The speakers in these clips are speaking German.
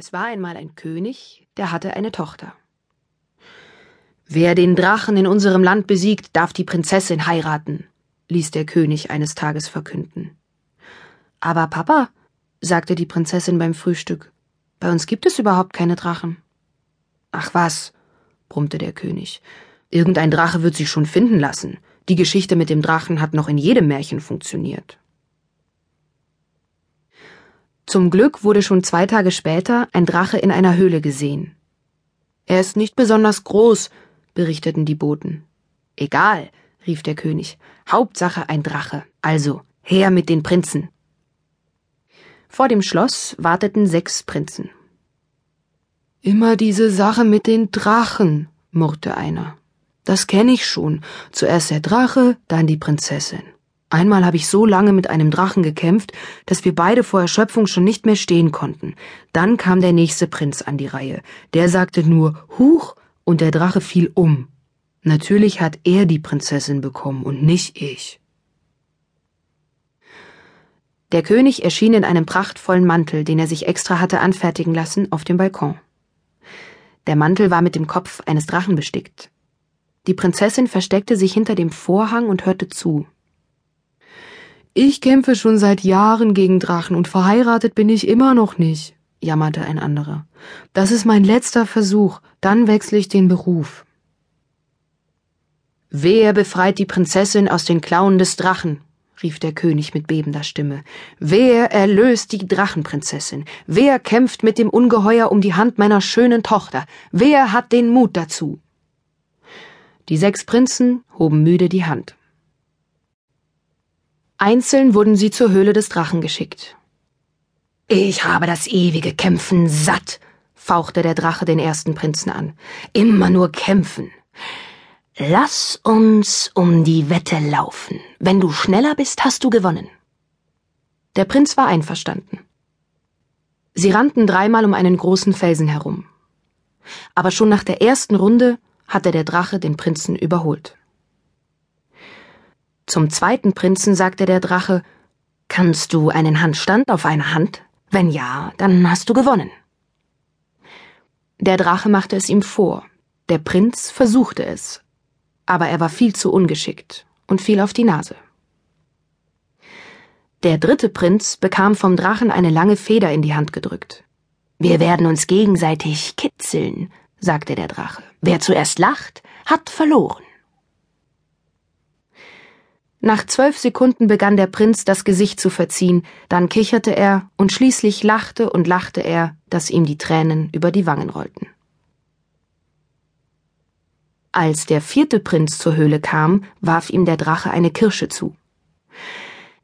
Es war einmal ein König, der hatte eine Tochter. Wer den Drachen in unserem Land besiegt, darf die Prinzessin heiraten, ließ der König eines Tages verkünden. Aber Papa, sagte die Prinzessin beim Frühstück, bei uns gibt es überhaupt keine Drachen. Ach was, brummte der König, irgendein Drache wird sich schon finden lassen. Die Geschichte mit dem Drachen hat noch in jedem Märchen funktioniert. Zum Glück wurde schon zwei Tage später ein Drache in einer Höhle gesehen. Er ist nicht besonders groß, berichteten die Boten. Egal, rief der König. Hauptsache ein Drache. Also, her mit den Prinzen. Vor dem Schloss warteten sechs Prinzen. Immer diese Sache mit den Drachen, murrte einer. Das kenne ich schon. Zuerst der Drache, dann die Prinzessin. Einmal habe ich so lange mit einem Drachen gekämpft, dass wir beide vor Erschöpfung schon nicht mehr stehen konnten. Dann kam der nächste Prinz an die Reihe. Der sagte nur Huch und der Drache fiel um. Natürlich hat er die Prinzessin bekommen und nicht ich. Der König erschien in einem prachtvollen Mantel, den er sich extra hatte anfertigen lassen, auf dem Balkon. Der Mantel war mit dem Kopf eines Drachen bestickt. Die Prinzessin versteckte sich hinter dem Vorhang und hörte zu. Ich kämpfe schon seit Jahren gegen Drachen und verheiratet bin ich immer noch nicht jammerte ein anderer. Das ist mein letzter Versuch, dann wechsle ich den Beruf. Wer befreit die Prinzessin aus den Klauen des Drachen? rief der König mit bebender Stimme. Wer erlöst die Drachenprinzessin? Wer kämpft mit dem Ungeheuer um die Hand meiner schönen Tochter? Wer hat den Mut dazu? Die sechs Prinzen hoben müde die Hand. Einzeln wurden sie zur Höhle des Drachen geschickt. Ich habe das ewige Kämpfen satt, fauchte der Drache den ersten Prinzen an. Immer nur kämpfen. Lass uns um die Wette laufen. Wenn du schneller bist, hast du gewonnen. Der Prinz war einverstanden. Sie rannten dreimal um einen großen Felsen herum. Aber schon nach der ersten Runde hatte der Drache den Prinzen überholt. Zum zweiten Prinzen sagte der Drache, Kannst du einen Handstand auf einer Hand? Wenn ja, dann hast du gewonnen. Der Drache machte es ihm vor. Der Prinz versuchte es. Aber er war viel zu ungeschickt und fiel auf die Nase. Der dritte Prinz bekam vom Drachen eine lange Feder in die Hand gedrückt. Wir werden uns gegenseitig kitzeln, sagte der Drache. Wer zuerst lacht, hat verloren. Nach zwölf Sekunden begann der Prinz das Gesicht zu verziehen, dann kicherte er, und schließlich lachte und lachte er, dass ihm die Tränen über die Wangen rollten. Als der vierte Prinz zur Höhle kam, warf ihm der Drache eine Kirsche zu.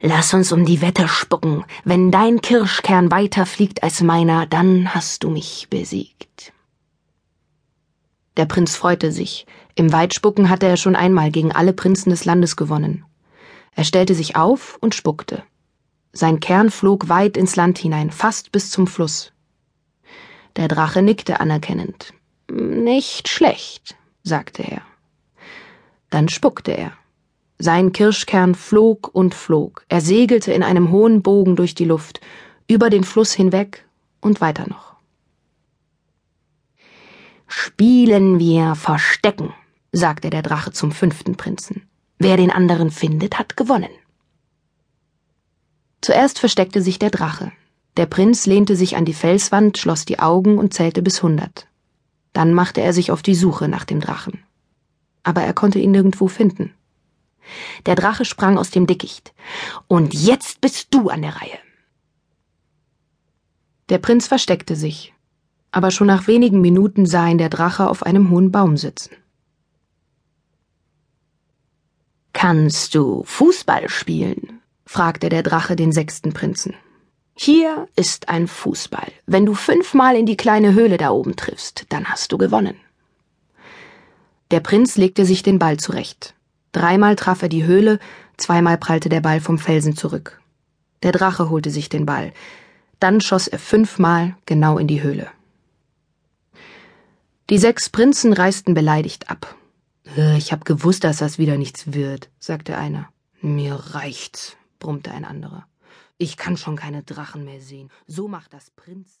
Lass uns um die Wette spucken. Wenn dein Kirschkern weiter fliegt als meiner, dann hast du mich besiegt. Der Prinz freute sich. Im Weitspucken hatte er schon einmal gegen alle Prinzen des Landes gewonnen. Er stellte sich auf und spuckte. Sein Kern flog weit ins Land hinein, fast bis zum Fluss. Der Drache nickte anerkennend. Nicht schlecht, sagte er. Dann spuckte er. Sein Kirschkern flog und flog. Er segelte in einem hohen Bogen durch die Luft, über den Fluss hinweg und weiter noch. Spielen wir Verstecken, sagte der Drache zum fünften Prinzen. Wer den anderen findet, hat gewonnen. Zuerst versteckte sich der Drache. Der Prinz lehnte sich an die Felswand, schloss die Augen und zählte bis hundert. Dann machte er sich auf die Suche nach dem Drachen. Aber er konnte ihn nirgendwo finden. Der Drache sprang aus dem Dickicht. Und jetzt bist du an der Reihe. Der Prinz versteckte sich, aber schon nach wenigen Minuten sah ihn der Drache auf einem hohen Baum sitzen. Kannst du Fußball spielen? fragte der Drache den sechsten Prinzen. Hier ist ein Fußball. Wenn du fünfmal in die kleine Höhle da oben triffst, dann hast du gewonnen. Der Prinz legte sich den Ball zurecht. Dreimal traf er die Höhle, zweimal prallte der Ball vom Felsen zurück. Der Drache holte sich den Ball. Dann schoss er fünfmal genau in die Höhle. Die sechs Prinzen reisten beleidigt ab. Äh, ich hab gewusst, dass das wieder nichts wird, sagte einer. Mir reicht's, brummte ein anderer. Ich kann schon keine Drachen mehr sehen. So macht das Prinz.